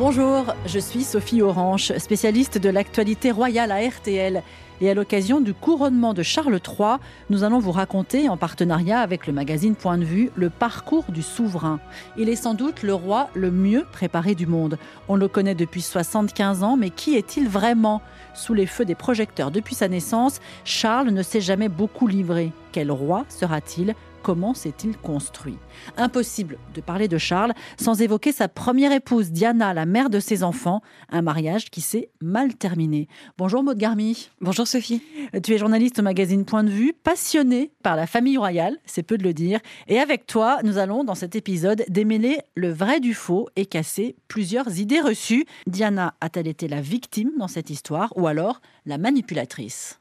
Bonjour, je suis Sophie Orange, spécialiste de l'actualité royale à RTL. Et à l'occasion du couronnement de Charles III, nous allons vous raconter, en partenariat avec le magazine Point de vue, le parcours du souverain. Il est sans doute le roi le mieux préparé du monde. On le connaît depuis 75 ans, mais qui est-il vraiment? Sous les feux des projecteurs depuis sa naissance, Charles ne s'est jamais beaucoup livré. Quel roi sera-t-il? Comment s'est-il construit? Impossible de parler de Charles sans évoquer sa première épouse, Diana, la mère de ses enfants, un mariage qui s'est mal terminé. Bonjour Maud Garmy. Bonjour Sophie. Tu es journaliste au magazine Point de vue, passionnée par la famille royale, c'est peu de le dire. Et avec toi, nous allons dans cet épisode démêler le vrai du faux et casser plusieurs idées reçues. Diana a-t-elle été la victime dans cette histoire ou alors la manipulatrice?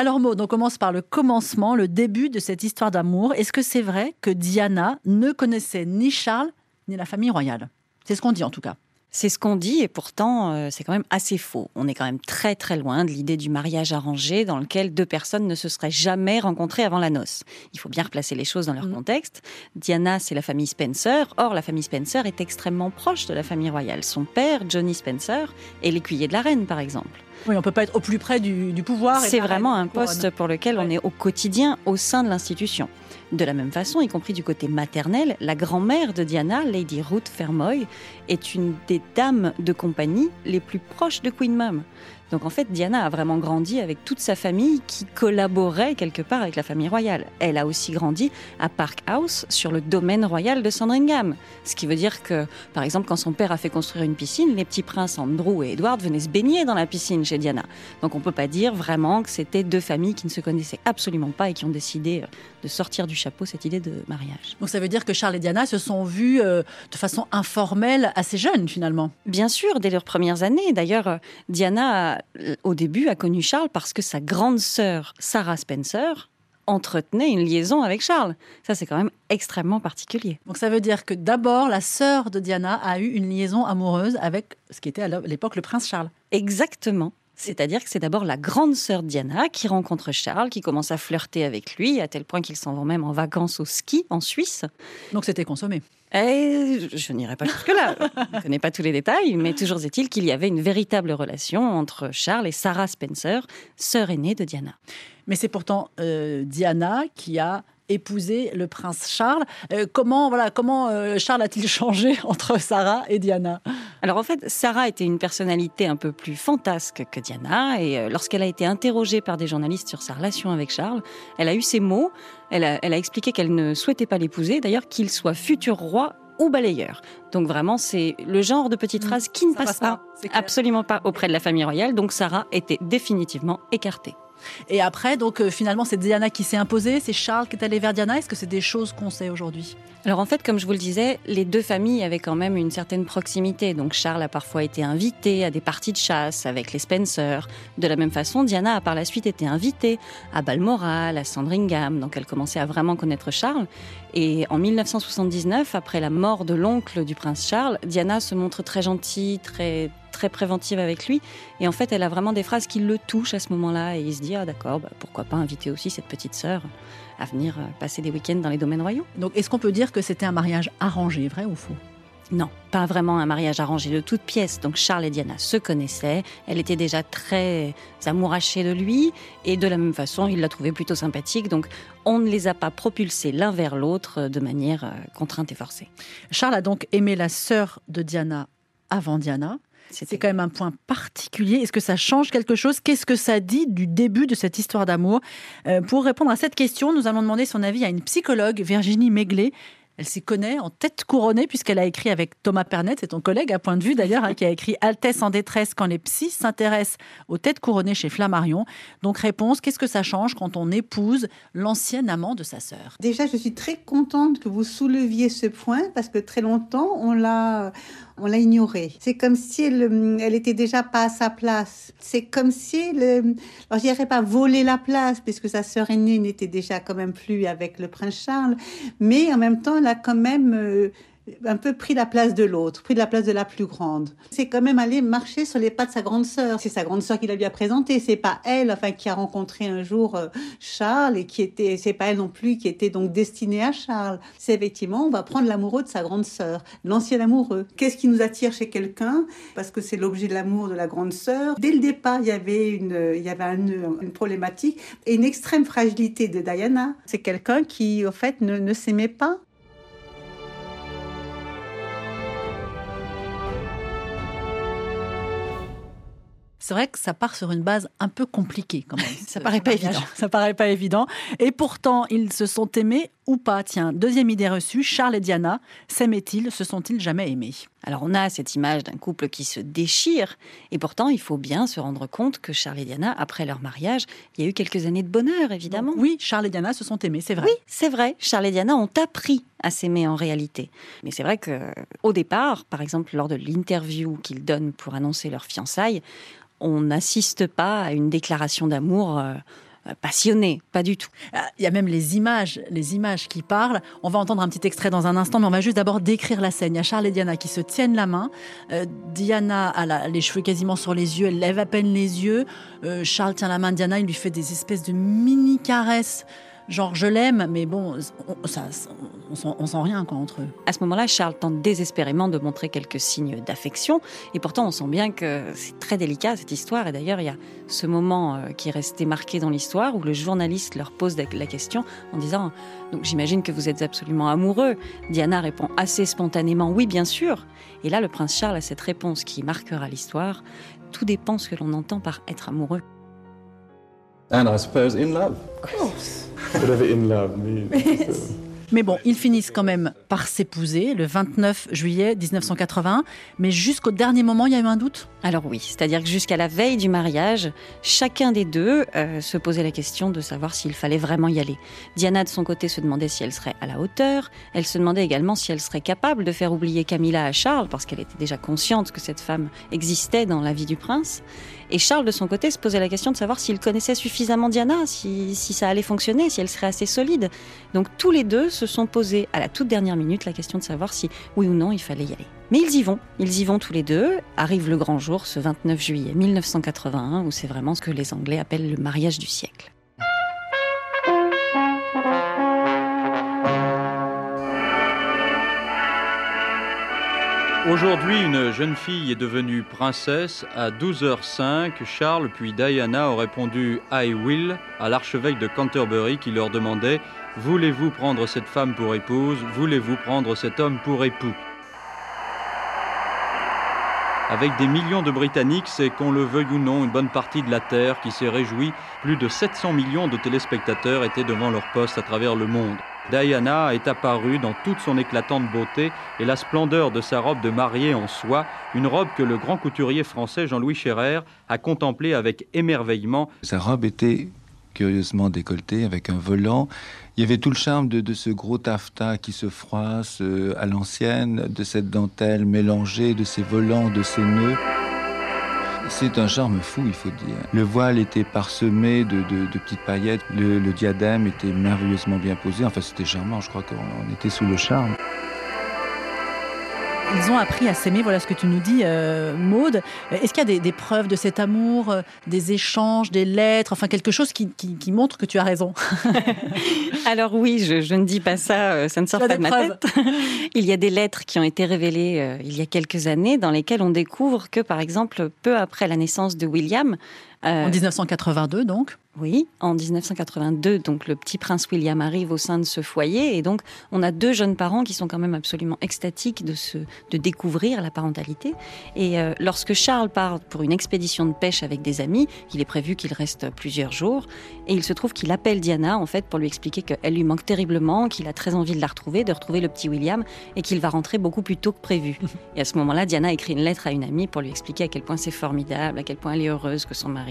Alors Maud, on commence par le commencement, le début de cette histoire d'amour. Est-ce que c'est vrai que Diana ne connaissait ni Charles ni la famille royale? C'est ce qu'on dit en tout cas. C'est ce qu'on dit et pourtant euh, c'est quand même assez faux. On est quand même très très loin de l'idée du mariage arrangé dans lequel deux personnes ne se seraient jamais rencontrées avant la noce. Il faut bien replacer les choses dans leur mm. contexte. Diana, c'est la famille Spencer. Or, la famille Spencer est extrêmement proche de la famille royale. Son père, Johnny Spencer, est l'écuyer de la reine par exemple. Oui, on peut pas être au plus près du, du pouvoir. C'est vraiment un poste pour lequel on est au quotidien au sein de l'institution. De la même façon, y compris du côté maternel, la grand-mère de Diana, Lady Ruth Fermoy, est une des dames de compagnie les plus proches de Queen Mum. Donc en fait, Diana a vraiment grandi avec toute sa famille qui collaborait quelque part avec la famille royale. Elle a aussi grandi à Park House, sur le domaine royal de Sandringham. Ce qui veut dire que, par exemple, quand son père a fait construire une piscine, les petits princes Andrew et Edward venaient se baigner dans la piscine chez Diana. Donc on ne peut pas dire vraiment que c'était deux familles qui ne se connaissaient absolument pas et qui ont décidé euh, de sortir du chapeau cette idée de mariage. Donc ça veut dire que Charles et Diana se sont vus euh, de façon informelle assez jeunes finalement Bien sûr, dès leurs premières années. D'ailleurs, euh, Diana au début, a connu Charles parce que sa grande sœur, Sarah Spencer, entretenait une liaison avec Charles. Ça, c'est quand même extrêmement particulier. Donc ça veut dire que d'abord, la sœur de Diana a eu une liaison amoureuse avec ce qui était à l'époque le prince Charles. Exactement. C'est-à-dire que c'est d'abord la grande sœur Diana qui rencontre Charles, qui commence à flirter avec lui, à tel point qu'ils s'en vont même en vacances au ski en Suisse. Donc c'était consommé. Et je n'irai pas jusque-là. je ne connais pas tous les détails, mais toujours est-il qu'il y avait une véritable relation entre Charles et Sarah Spencer, sœur aînée de Diana. Mais c'est pourtant euh, Diana qui a épousé le prince Charles. Euh, comment voilà, comment euh, Charles a-t-il changé entre Sarah et Diana? Alors en fait, Sarah était une personnalité un peu plus fantasque que Diana et lorsqu'elle a été interrogée par des journalistes sur sa relation avec Charles, elle a eu ces mots. Elle a, elle a expliqué qu'elle ne souhaitait pas l'épouser, d'ailleurs qu'il soit futur roi ou balayeur. Donc vraiment, c'est le genre de petite mm. phrase qui ne passe, pas, absolument pas auprès de la famille royale. Donc Sarah était définitivement écartée. Et après, donc euh, finalement, c'est Diana qui s'est imposée, c'est Charles qui est allé vers Diana. Est-ce que c'est des choses qu'on sait aujourd'hui? Alors en fait, comme je vous le disais, les deux familles avaient quand même une certaine proximité. Donc Charles a parfois été invité à des parties de chasse avec les Spencer. De la même façon, Diana a par la suite été invitée à Balmoral, à Sandringham. Donc elle commençait à vraiment connaître Charles. Et en 1979, après la mort de l'oncle du prince Charles, Diana se montre très gentille, très très préventive avec lui. Et en fait, elle a vraiment des phrases qui le touchent à ce moment-là. Et il se dit, ah d'accord, bah, pourquoi pas inviter aussi cette petite sœur à venir euh, passer des week-ends dans les domaines royaux. Donc, est-ce qu'on peut dire que c'était un mariage arrangé, vrai ou faux? Non, pas vraiment un mariage arrangé de toutes pièces. Donc Charles et Diana se connaissaient. Elle était déjà très amourachée de lui. Et de la même façon, il la trouvait plutôt sympathique. Donc on ne les a pas propulsés l'un vers l'autre de manière euh, contrainte et forcée. Charles a donc aimé la sœur de Diana avant Diana. C'est quand même un point particulier. Est-ce que ça change quelque chose? Qu'est-ce que ça dit du début de cette histoire d'amour? Euh, Pour répondre à cette question, nous allons demander son avis à une psychologue, Virginie Méglet, elle s'y connaît en tête couronnée puisqu'elle a écrit avec Thomas Pernet, c'est ton collègue à point de vue d'ailleurs, hein, qui a écrit Altesse en détresse quand les psys s'intéressent aux têtes couronnées chez Flammarion. Donc réponse, qu'est-ce que ça change quand on épouse l'ancien amant de sa sœur? Déjà, je suis très contente que vous souleviez ce point parce que très longtemps, on l'a on l'a ignorée. C'est comme si elle, elle était déjà pas à sa place. C'est comme si, elle, alors je dirais pas voler la place, puisque sa sœur aînée n'était déjà quand même plus avec le prince Charles, mais en même temps, elle a quand même euh, un peu pris la place de l'autre, pris la place de la plus grande. C'est quand même aller marcher sur les pas de sa grande sœur. C'est sa grande sœur qui l'a lui a présenté. C'est pas elle, enfin, qui a rencontré un jour euh, Charles et qui était, c'est pas elle non plus qui était donc destinée à Charles. C'est effectivement, on va prendre l'amoureux de sa grande sœur, l'ancien amoureux. Qu'est-ce qui nous attire chez quelqu'un? Parce que c'est l'objet de l'amour de la grande sœur. Dès le départ, il y avait une, il y avait une problématique et une extrême fragilité de Diana. C'est quelqu'un qui, au fait, ne s'aimait pas. C'est vrai que ça part sur une base un peu compliquée quand même. ça paraît pas évident. Ça paraît pas évident. Et pourtant, ils se sont aimés ou pas Tiens, deuxième idée reçue, Charles et Diana, s'aimaient-ils, se sont-ils jamais aimés? Alors on a cette image d'un couple qui se déchire, et pourtant il faut bien se rendre compte que Charles et Diana, après leur mariage, il y a eu quelques années de bonheur, évidemment. Oui, Charles et Diana se sont aimés, c'est vrai. Oui, c'est vrai. Charles et Diana ont appris à s'aimer en réalité. Mais c'est vrai que au départ, par exemple lors de l'interview qu'ils donnent pour annoncer leur fiançailles, on n'assiste pas à une déclaration d'amour. Euh, passionnée, pas du tout. Ah, il y a même les images, les images qui parlent. On va entendre un petit extrait dans un instant, mais on va juste d'abord décrire la scène. Il y a Charles et Diana qui se tiennent la main. Euh, Diana a les cheveux quasiment sur les yeux, elle lève à peine les yeux. Euh, Charles tient la main de Diana, il lui fait des espèces de mini caresses genre je l'aime, mais bon, on, ça, on, sent, rien quoi, entre eux. À ce moment-là, Charles tente désespérément de montrer quelques signes d'affection, et pourtant on sent bien que c'est très délicat cette histoire. Et d'ailleurs, il y a ce moment euh, qui est resté marqué dans l'histoire où le journaliste leur pose la question en disant Donc j'imagine que vous êtes absolument amoureux. Diana répond assez spontanément Oui, bien sûr. Et là, le prince Charles a cette réponse qui marquera l'histoire Tout dépend ce que l'on entend par être amoureux. And I suppose in love. Mais bon, ils finissent quand même par s'épouser le 29 juillet 1980. Mais jusqu'au dernier moment, il y a eu un doute? Alors oui, c'est-à-dire que jusqu'à la veille du mariage, chacun des deux euh, se posait la question de savoir s'il fallait vraiment y aller. Diana, de son côté, se demandait si elle serait à la hauteur. Elle se demandait également si elle serait capable de faire oublier Camilla à Charles, parce qu'elle était déjà consciente que cette femme existait dans la vie du prince. Et Charles, de son côté, se posait la question de savoir s'il connaissait suffisamment Diana, si, ça allait fonctionner, si elle serait assez solide. Donc tous les deux se sont posés à la toute dernière minute la question de savoir si oui ou non il fallait y aller. Mais ils y vont, ils y vont tous les deux. Arrive le grand jour, ce 29 juillet 1981, où c'est vraiment ce que les Anglais appellent le mariage du siècle. Aujourd'hui, une jeune fille est devenue princesse. À 12h05, Charles puis Diana ont répondu I will à l'archevêque de Canterbury qui leur demandait Voulez-vous prendre cette femme pour épouse? Voulez-vous prendre cet homme pour époux? Avec des millions de Britanniques, c'est qu'on le veuille ou non une bonne partie de la Terre qui s'est réjouie. Plus de 700 millions de téléspectateurs étaient devant leur poste à travers le monde. Diana est apparue dans toute son éclatante beauté et la splendeur de sa robe de mariée en soie, une robe que le grand couturier français Jean-Louis Scherrer a contemplée avec émerveillement. Sa robe était curieusement décolletée avec un volant. Il y avait tout le charme de, ce gros taffetas qui se froisse euh, à l'ancienne, de cette dentelle mélangée, de ces volants, de ces nœuds. C'est un charme fou, il faut dire. Le voile était parsemé de, petites paillettes, le, le, diadème était merveilleusement bien posé. Enfin, c'était charmant, je crois qu'on était sous le charme. Ils ont appris à s'aimer, voilà ce que tu nous dis, euh, Maude. Est-ce qu'il y a des, preuves de cet amour, euh, des échanges, des lettres, enfin quelque chose qui, montre que tu as raison Alors oui, je, ne dis pas ça, euh, ça ne sort pas de ma tête. il y a des lettres qui ont été révélées il y a quelques années dans lesquelles on découvre que, par exemple, peu après la naissance de William, en 1982 donc oui, en 1982, donc le petit prince William arrive au sein de ce foyer et donc on a deux jeunes parents qui sont quand même absolument extatiques de se, de découvrir la parentalité. Et euh, lorsque Charles part pour une expédition de pêche avec des amis, il est prévu qu'il reste plusieurs jours et il se trouve qu'il appelle Diana en fait pour lui expliquer qu'elle lui manque terriblement, qu'il a très envie de la retrouver, de retrouver le petit William et qu'il va rentrer beaucoup plus tôt que prévu. Et à ce moment-là, Diana écrit une lettre à une amie pour lui expliquer à quel point c'est formidable, à quel point elle est heureuse que son mari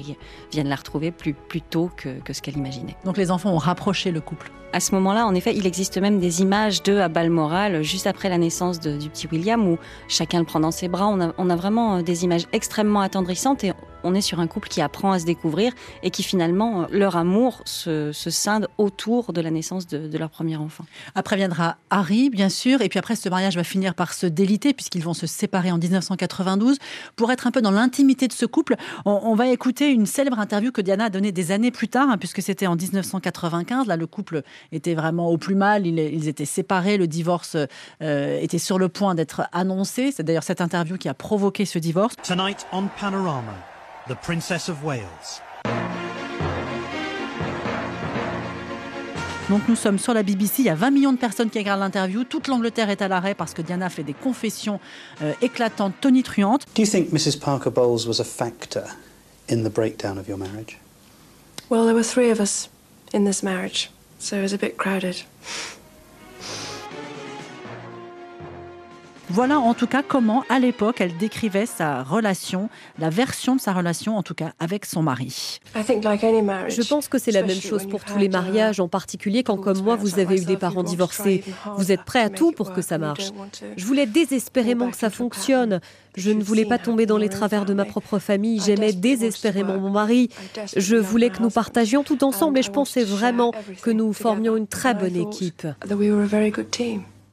vienne la retrouver plus plus tôt que, ce qu'elle imaginait. Donc les enfants ont rapproché le couple. À ce moment-là, en effet, il existe même des images d'eux à Balmoral, juste après la naissance du petit William, où chacun le prend dans ses bras. On a, on a vraiment euh, des images extrêmement attendrissantes et on est sur un couple qui apprend à se découvrir et qui finalement, leur amour se, scinde autour de la naissance de, leur premier enfant. Après viendra Harry, bien sûr, et puis après ce mariage va finir par se déliter puisqu'ils vont se séparer en 1992. Pour être un peu dans l'intimité de ce couple, on, va écouter une célèbre interview que Diana a donnée des années plus tard, hein, puisque c'était en 1995. Là, le couple était vraiment au plus mal, ils, étaient séparés, le divorce euh, était sur le point d'être annoncé. C'est d'ailleurs cette interview qui a provoqué ce divorce. Tonight on Panorama, the Princess of Wales. Donc nous sommes sur la BBC, il y a 20 millions de personnes qui regardent l'interview, toute l'Angleterre est à l'arrêt parce que Diana fait des confessions euh, éclatantes, tonitruantes. Do you think Mrs Parker Bowles was a factor in the breakdown of your marriage? Well, there were three of us in this marriage, so it was a bit crowded. Voilà en tout cas comment, à l'époque, elle décrivait sa relation, la version de sa relation en tout cas avec son mari. Je pense que c'est la même chose pour tous les mariages, en particulier quand comme moi vous avez eu des parents divorcés. Vous êtes prêt à tout pour que ça marche. Je voulais désespérément que ça fonctionne. Je ne voulais pas tomber dans les travers de ma propre famille. J'aimais désespérément mon mari. Je voulais que nous partagions tout ensemble et je pensais vraiment que nous formions une très bonne équipe.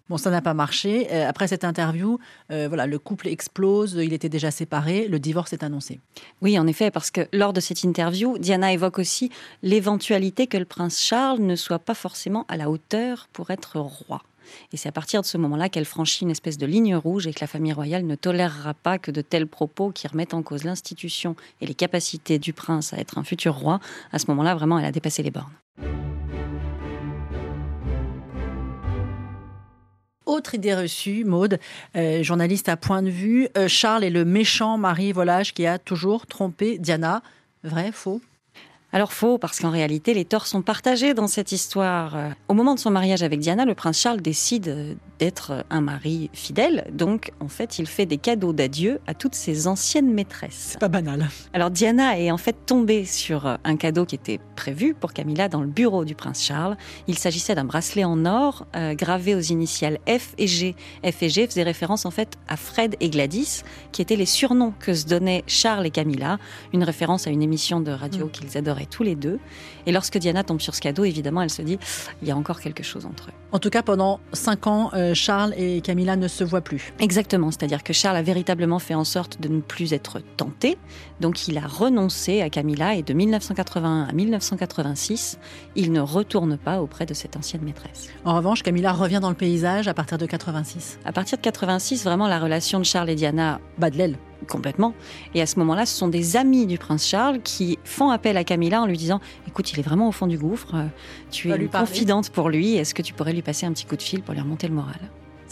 Bon, ça n'a pas marché. Euh, après cette interview, euh, voilà, le couple explose, il était déjà séparé, le divorce est annoncé. Oui, en effet, parce que lors de cette interview, Diana évoque aussi l'éventualité que le prince Charles ne soit pas forcément à la hauteur pour être roi. Et c'est à partir de ce moment-là qu'elle franchit une espèce de ligne rouge et que la famille royale ne tolérera pas que de tels propos qui remettent en cause l'institution et les capacités du prince à être un futur roi, à ce moment-là, vraiment, elle a dépassé les bornes. Autre idée reçue, Maude, euh, journaliste à point de vue, euh, Charles est le méchant mari volage qui a toujours trompé Diana. Vrai, faux? Alors faux, parce qu'en réalité, les torts sont partagés dans cette histoire. Au moment de son mariage avec Diana, le prince Charles décide d'être un mari fidèle. Donc, en fait, il fait des cadeaux d'adieu à toutes ses anciennes maîtresses. C'est pas banal. Alors, Diana est en fait tombée sur un cadeau qui était prévu pour Camilla dans le bureau du prince Charles. Il s'agissait d'un bracelet en or euh, gravé aux initiales F et G. F et G faisaient référence en fait à Fred et Gladys, qui étaient les surnoms que se donnaient Charles et Camilla. Une référence à une émission de radio mm. qu'ils adoraient tous les deux. Et lorsque Diana tombe sur ce cadeau, évidemment, elle se dit il y a encore quelque chose entre eux. En tout cas, pendant cinq ans, euh, Charles et Camilla ne se voient plus. Exactement, c'est-à-dire que Charles a véritablement fait en sorte de ne plus être tenté. Donc il a renoncé à Camilla et de 1981 à 1986, il ne retourne pas auprès de cette ancienne maîtresse. En revanche, Camilla revient dans le paysage à partir de 86. À partir de 86, vraiment la relation de Charles et Diana bat de l'aile. Complètement. Et à ce moment-là, ce sont des amis du prince Charles qui font appel à Camilla en lui disant Écoute, il est vraiment au fond du gouffre, tu es une confidente pour lui, est-ce que tu pourrais lui passer un petit coup de fil pour lui remonter le moral?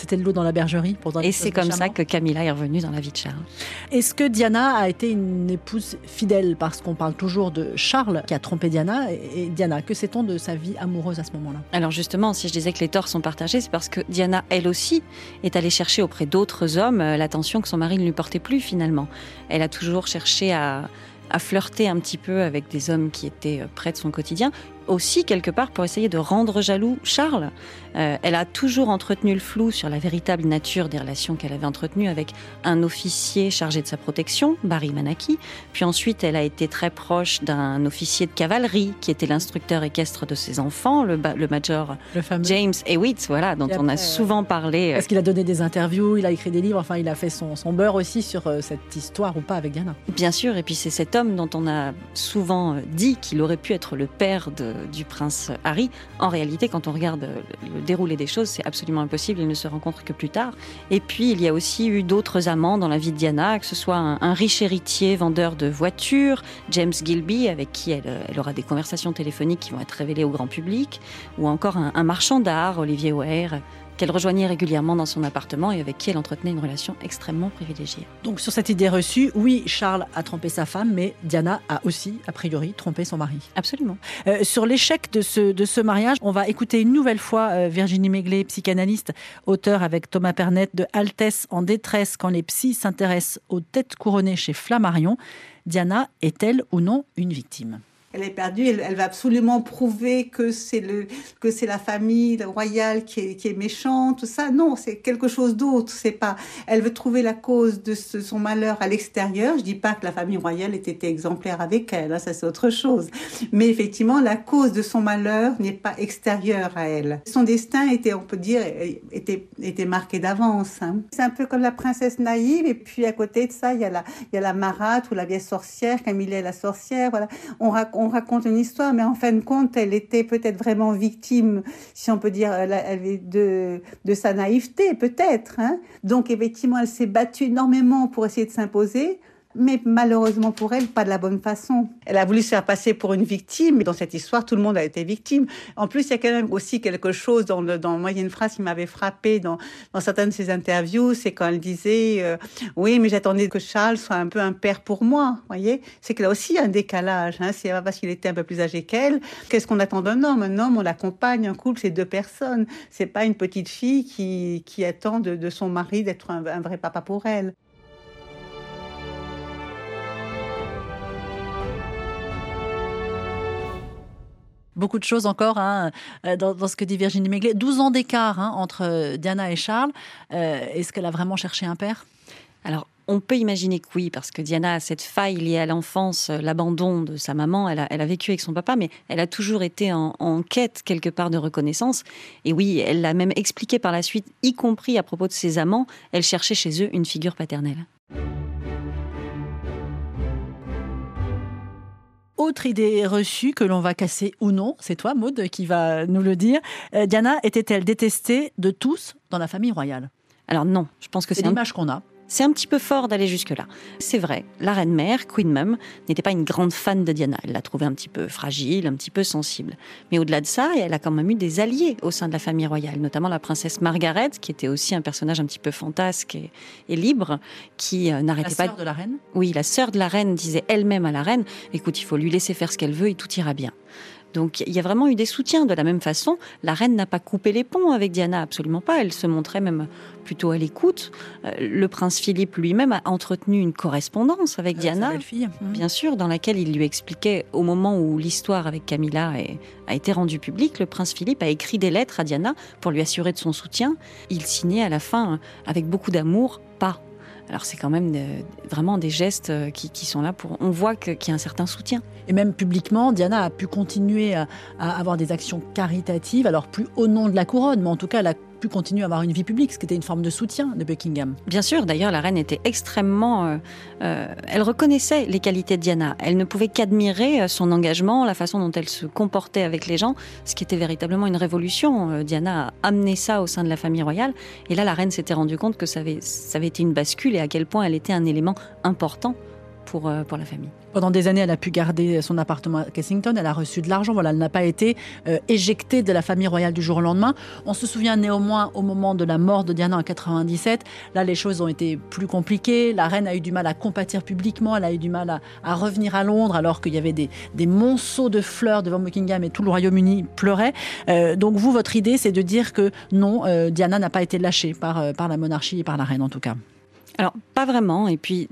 C'était de l'eau dans la bergerie pour Et c'est comme ça que Camilla est revenue dans la vie de Charles. Est-ce que Diana a été une épouse fidèle? Parce qu'on parle toujours de Charles qui a trompé Diana. Et Diana, que sait-on de sa vie amoureuse à ce moment-là? Alors justement, si je disais que les torts sont partagés, c'est parce que Diana, elle aussi, est allée chercher auprès d'autres hommes euh, l'attention que son mari ne lui portait plus finalement. Elle a toujours cherché à à flirter un petit peu avec des hommes qui étaient euh, près de son quotidien, aussi quelque part pour essayer de rendre jaloux Charles. Euh, elle a toujours entretenu le flou sur la véritable nature des relations qu'elle avait entretenues avec un officier chargé de sa protection, Barry Manaki. Puis ensuite, elle a été très proche d'un officier de cavalerie qui était l'instructeur équestre de ses enfants, le, le major James Hewitt, voilà, dont on a souvent parlé. Est-ce qu'il a donné des interviews, il a écrit des livres, enfin, il a fait son, son beurre aussi sur euh, cette histoire ou pas avec Diana. Bien sûr, et puis c'est cet homme dont on a souvent dit qu'il aurait pu être le père de du prince Harry. En réalité, quand on regarde le déroulé des choses, c'est absolument impossible. Ils ne se rencontrent que plus tard. Et puis, il y a aussi eu d'autres amants dans la vie de Diana, que ce soit un, riche héritier vendeur de voitures, James Gilby, avec qui elle, aura des conversations téléphoniques qui vont être révélées au grand public, ou encore un, un marchand d'art, Olivier Ware, qu'elle rejoignait régulièrement dans son appartement et avec qui elle entretenait une relation extrêmement privilégiée. Donc sur cette idée reçue, oui, Charles a trompé sa femme, mais Diana a aussi, a priori, trompé son mari. Absolument. Euh, sur l'échec de ce, de ce mariage, on va écouter une nouvelle fois euh, Virginie Méglé, psychanalyste, auteur avec Thomas Pernet de Altesse en détresse quand les psys s'intéressent aux têtes couronnées chez Flammarion. Diana est-elle ou non une victime? Elle est perdue. Elle, va absolument prouver que c'est le que c'est la famille royale qui est, qui est méchante, tout ça. Non, c'est quelque chose d'autre. C'est pas. Elle veut trouver la cause de son malheur à l'extérieur. Je dis pas que la famille royale était exemplaire avec elle. Hein, ça c'est autre chose. Mais effectivement, la cause de son malheur n'est pas extérieure à elle. Son destin était, on peut dire, était était marqué d'avance. Hein. C'est un peu comme la princesse naïve. Et puis à côté de ça, il y a la il y a la marâtre ou la vieille sorcière, Camille la sorcière. Voilà. On raconte on raconte une histoire, mais en fin de compte, elle était peut-être vraiment victime, si on peut dire, de, de sa naïveté, peut-être. Hein. Donc, effectivement, elle s'est battue énormément pour essayer de s'imposer mais malheureusement pour elle, pas de la bonne façon. Elle a voulu se faire passer pour une victime, mais dans cette histoire, tout le monde a été victime. En plus, il y a quand même aussi quelque chose dans, le, dans une phrase qui m'avait frappé dans, dans certaines de ses interviews, c'est quand elle disait euh, Oui, mais j'attendais que Charles soit un peu un père pour moi. voyez C'est que là aussi, a un décalage. Hein. C'est parce qu'il était un peu plus âgé qu'elle. Qu'est-ce qu'on attend d'un homme? Un homme, on l'accompagne, un couple, c'est deux personnes. C'est pas une petite fille qui, qui attend de, de son mari d'être un vrai papa pour elle. Beaucoup de choses encore hein, euh, dans, ce que dit Virginie Méglet. 12 ans d'écart hein, entre euh, Diana et Charles. Euh, est-ce qu'elle a vraiment cherché un père? Alors, on peut imaginer que oui, parce que Diana a cette faille liée à l'enfance, l'abandon de sa maman. Elle a, vécu avec son papa, mais elle a toujours été en, en, quête quelque part de reconnaissance. Et oui, elle l'a même expliqué par la suite, y compris à propos de ses amants. Elle cherchait chez eux une figure paternelle. Autre idée reçue que l'on va casser ou non, c'est toi Maud qui va nous le dire. Euh, Diana était-elle détestée de tous dans la famille royale? Alors non, je pense que c'est l'image qu'on a. C'est un petit peu fort d'aller jusque-là. C'est vrai, la reine mère, Queen Mum, n'était pas une grande fan de Diana. Elle l'a trouvée un petit peu fragile, un petit peu sensible. Mais au-delà de ça, elle a quand même eu des alliés au sein de la famille royale, notamment la princesse Margaret, qui était aussi un personnage un petit peu fantasque et, libre, qui euh, n'arrêtait pas. La sœur de la reine? Oui, la sœur de la reine disait elle-même à la reine écoute, il faut lui laisser faire ce qu'elle veut et tout ira bien. Donc il y a vraiment eu des soutiens. De la même façon, la reine n'a pas coupé les ponts avec Diana, absolument pas. Elle se montrait même plutôt à l'écoute. Euh, le prince Philippe lui-même a entretenu une correspondance avec Diana, fille. Mmh. bien sûr, dans laquelle il lui expliquait, au moment où l'histoire avec Camilla a été rendue publique, le prince Philippe a écrit des lettres à Diana pour lui assurer de son soutien. Il signait à la fin, avec beaucoup d'amour, pas alors c'est quand même vraiment des gestes euh, qui, sont là pour... On voit qu'il y a un certain soutien. Et même publiquement, Diana a pu continuer à, avoir des actions caritatives, alors plus au nom de la couronne, mais en tout cas elle a pu continuer à avoir une vie publique, ce qui était une forme de soutien de Buckingham. Bien sûr, d'ailleurs la reine était extrêmement... Euh, euh, elle reconnaissait les qualités de Diana. Elle ne pouvait qu'admirer son engagement, la façon dont elle se comportait avec les gens, ce qui était véritablement une révolution. Diana a amené ça au sein de la famille royale. Et là, la reine s'était rendue compte que ça avait été une bascule et à quel point elle était un élément important pour, euh, pour la famille. Pendant des années, elle a pu garder son appartement à Kensington, elle a reçu de l'argent, voilà, elle n'a pas été euh, éjectée de la famille royale du jour au lendemain. On se souvient néanmoins au moment de la mort de Diana en 97, là les choses ont été plus compliquées, la reine a eu du mal à compatir publiquement, elle a eu du mal à, revenir à Londres alors qu'il y avait des, des, monceaux de fleurs devant Buckingham et tout le Royaume-Uni pleurait. Euh, donc vous, votre idée, c'est de dire que non, Diana n'a pas été lâchée par, par la monarchie et par la reine en tout cas. Alors, pas vraiment. Et puis,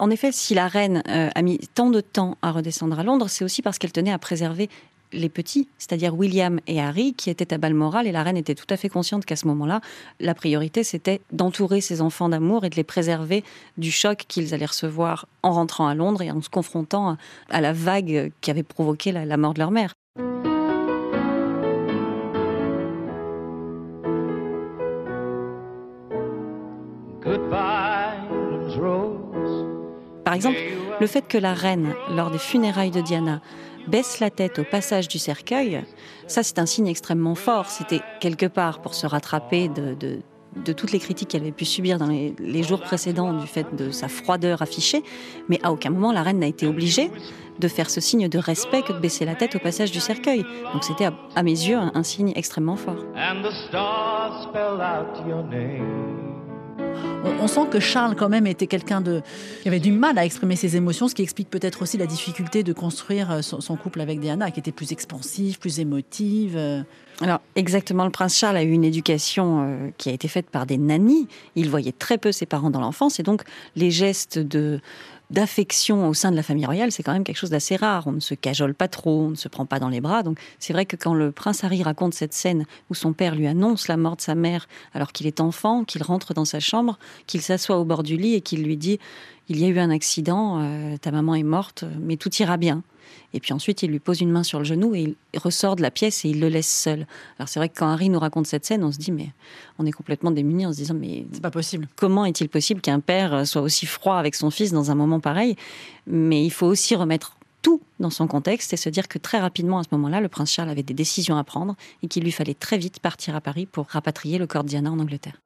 en effet, si la reine euh, a mis tant de temps à redescendre à Londres, c'est aussi parce qu'elle tenait à préserver les petits, c'est-à-dire William et Harry, qui étaient à Balmoral, et la reine était tout à fait consciente qu'à ce moment-là, la priorité, c'était d'entourer ses enfants d'amour et de les préserver du choc qu'ils allaient recevoir en rentrant à Londres et en se confrontant à la vague qui avait provoqué la mort de leur mère. Par exemple, le fait que la reine, lors des funérailles de Diana, baisse la tête au passage du cercueil, ça c'est un signe extrêmement fort. C'était quelque part pour se rattraper de, toutes les critiques qu'elle avait pu subir dans les, jours précédents du fait de sa froideur affichée, mais à aucun moment la reine n'a été obligée de faire ce signe de respect que de baisser la tête au passage du cercueil. Donc c'était à, mes yeux un, un signe extrêmement fort. On, sent que Charles, quand même, était quelqu'un de. qui avait du mal à exprimer ses émotions, ce qui explique peut-être aussi la difficulté de construire euh, son, couple avec Diana, qui était plus expansive, plus émotive. Euh. Alors, exactement, le prince Charles a eu une éducation euh, qui a été faite par des nannies. Il voyait très peu ses parents dans l'enfance, et donc les gestes de d'affection au sein de la famille royale, c'est quand même quelque chose d'assez rare. On ne se cajole pas trop, on ne se prend pas dans les bras. Donc c'est vrai que quand le prince Harry raconte cette scène où son père lui annonce la mort de sa mère alors qu'il est enfant, qu'il rentre dans sa chambre, qu'il s'assoit au bord du lit et qu'il lui dit il y a eu un accident, euh, ta maman est morte, mais tout ira bien. Et puis ensuite, il lui pose une main sur le genou et il ressort de la pièce et il le laisse seul. Alors c'est vrai que quand Harry nous raconte cette scène, on se dit mais on est complètement démunis en se disant mais c'est pas possible. Comment est-il possible qu'un père soit aussi froid avec son fils dans un moment pareil? Mais il faut aussi remettre tout dans son contexte et se dire que très rapidement à ce moment-là, le prince Charles avait des décisions à prendre et qu'il lui fallait très vite partir à Paris pour rapatrier le corps de Diana en Angleterre.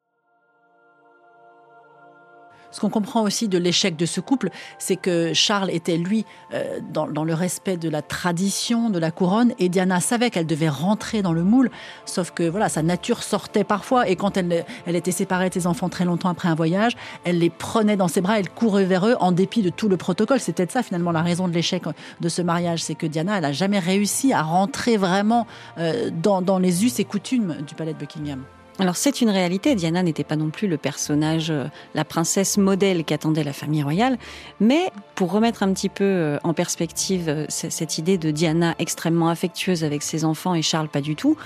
Ce qu'on comprend aussi de l'échec de ce couple, c'est que Charles était, lui, euh, dans, le respect de la tradition, de la couronne, et Diana savait qu'elle devait rentrer dans le moule, sauf que voilà, sa nature sortait parfois, et quand elle, elle était séparée de ses enfants très longtemps après un voyage, elle les prenait dans ses bras, elle courait vers eux en dépit de tout le protocole. C'est peut-être ça, finalement, la raison de l'échec de ce mariage, c'est que Diana, elle n'a jamais réussi à rentrer vraiment euh, dans, dans les us et coutumes du palais de Buckingham. Alors c'est une réalité, Diana n'était pas non plus le personnage, euh, la princesse modèle qu'attendait la famille royale, mais pour remettre un petit peu euh, en perspective euh, cette idée de Diana extrêmement affectueuse avec ses enfants et Charles pas du tout,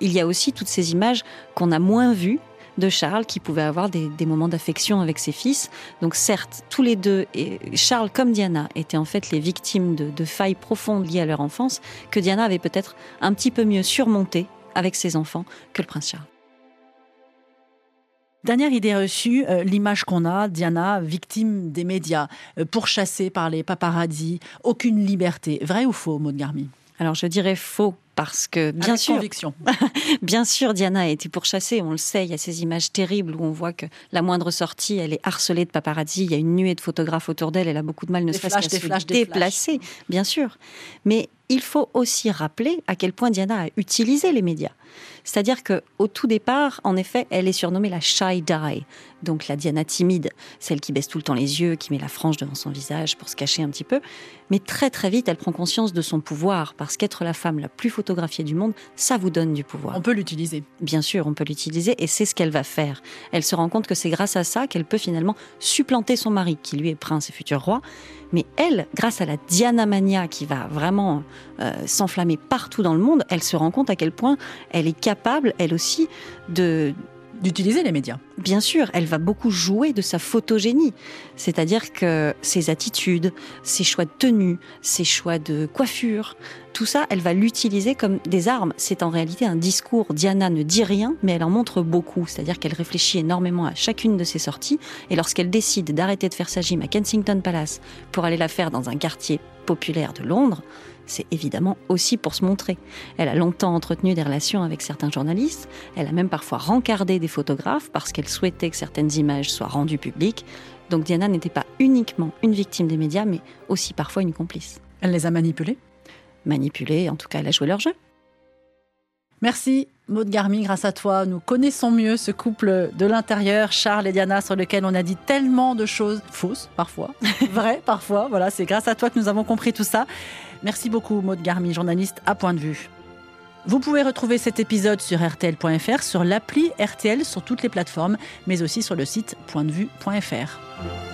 il y a aussi toutes ces images qu'on a moins vues de Charles qui pouvait avoir des, moments d'affection avec ses fils. Donc certes, tous les deux, Charles comme Diana, étaient en fait les victimes de, de failles profondes liées à leur enfance que Diana avait peut-être un petit peu mieux surmonté avec ses enfants que le prince Charles. Dernière idée reçue, euh, l'image qu'on a, Diana, victime des médias, euh, pourchassée par les paparazzis, aucune liberté. Vrai ou faux, Maud Garmi? Alors je dirais faux parce que bien sûr, bien sûr, Diana a été pourchassée. On le sait, il y a ces images terribles où on voit que la moindre sortie, elle est harcelée de paparazzi. Il y a une nuée de photographes autour d'elle. Elle a beaucoup de mal, ne serait-ce qu'à se déplacer, bien sûr. Mais il faut aussi rappeler à quel point Diana a utilisé les médias. C'est-à-dire que au tout départ, en effet, elle est surnommée la shy die, donc la Diana timide, celle qui baisse tout le temps les yeux, qui met la frange devant son visage pour se cacher un petit peu. Mais très très vite, elle prend conscience de son pouvoir parce qu'être la femme la plus photographiée du monde, ça vous donne du pouvoir. On peut l'utiliser. Bien sûr, on peut l'utiliser et c'est ce qu'elle va faire. Elle se rend compte que c'est grâce à ça qu'elle peut finalement supplanter son mari, qui lui est prince et futur roi. Mais elle, grâce à la Diana Mania qui va vraiment euh, s'enflammer partout dans le monde, elle se rend compte à quel point elle est capable, elle aussi, de d'utiliser les médias. Bien sûr, elle va beaucoup jouer de sa photogénie, c'est-à-dire que ses attitudes, ses choix de tenue, ses choix de coiffure, tout ça, elle va l'utiliser comme des armes. C'est en réalité un discours. Diana ne dit rien, mais elle en montre beaucoup, c'est-à-dire qu'elle réfléchit énormément à chacune de ses sorties, et lorsqu'elle décide d'arrêter de faire sa gym à Kensington Palace pour aller la faire dans un quartier populaire de Londres, c'est évidemment aussi pour se montrer. Elle a longtemps entretenu des relations avec certains journalistes, elle a même parfois rencardé des photographes parce qu'elle souhaitait que certaines images soient rendues publiques. Donc Diana n'était pas uniquement une victime des médias, mais aussi parfois une complice. Elle les a manipulés? Manipulés, en tout cas, elle a joué leur jeu. Merci Maud Garmi, grâce à toi, nous connaissons mieux ce couple de l'intérieur, Charles et Diana, sur lequel on a dit tellement de choses fausses parfois, vraies parfois. Voilà, c'est grâce à toi que nous avons compris tout ça. Merci beaucoup Maud Garmi, journaliste à Point de Vue. Vous pouvez retrouver cet épisode sur rtl.fr, sur l'appli RTL, sur toutes les plateformes, mais aussi sur le site pointdevue.fr.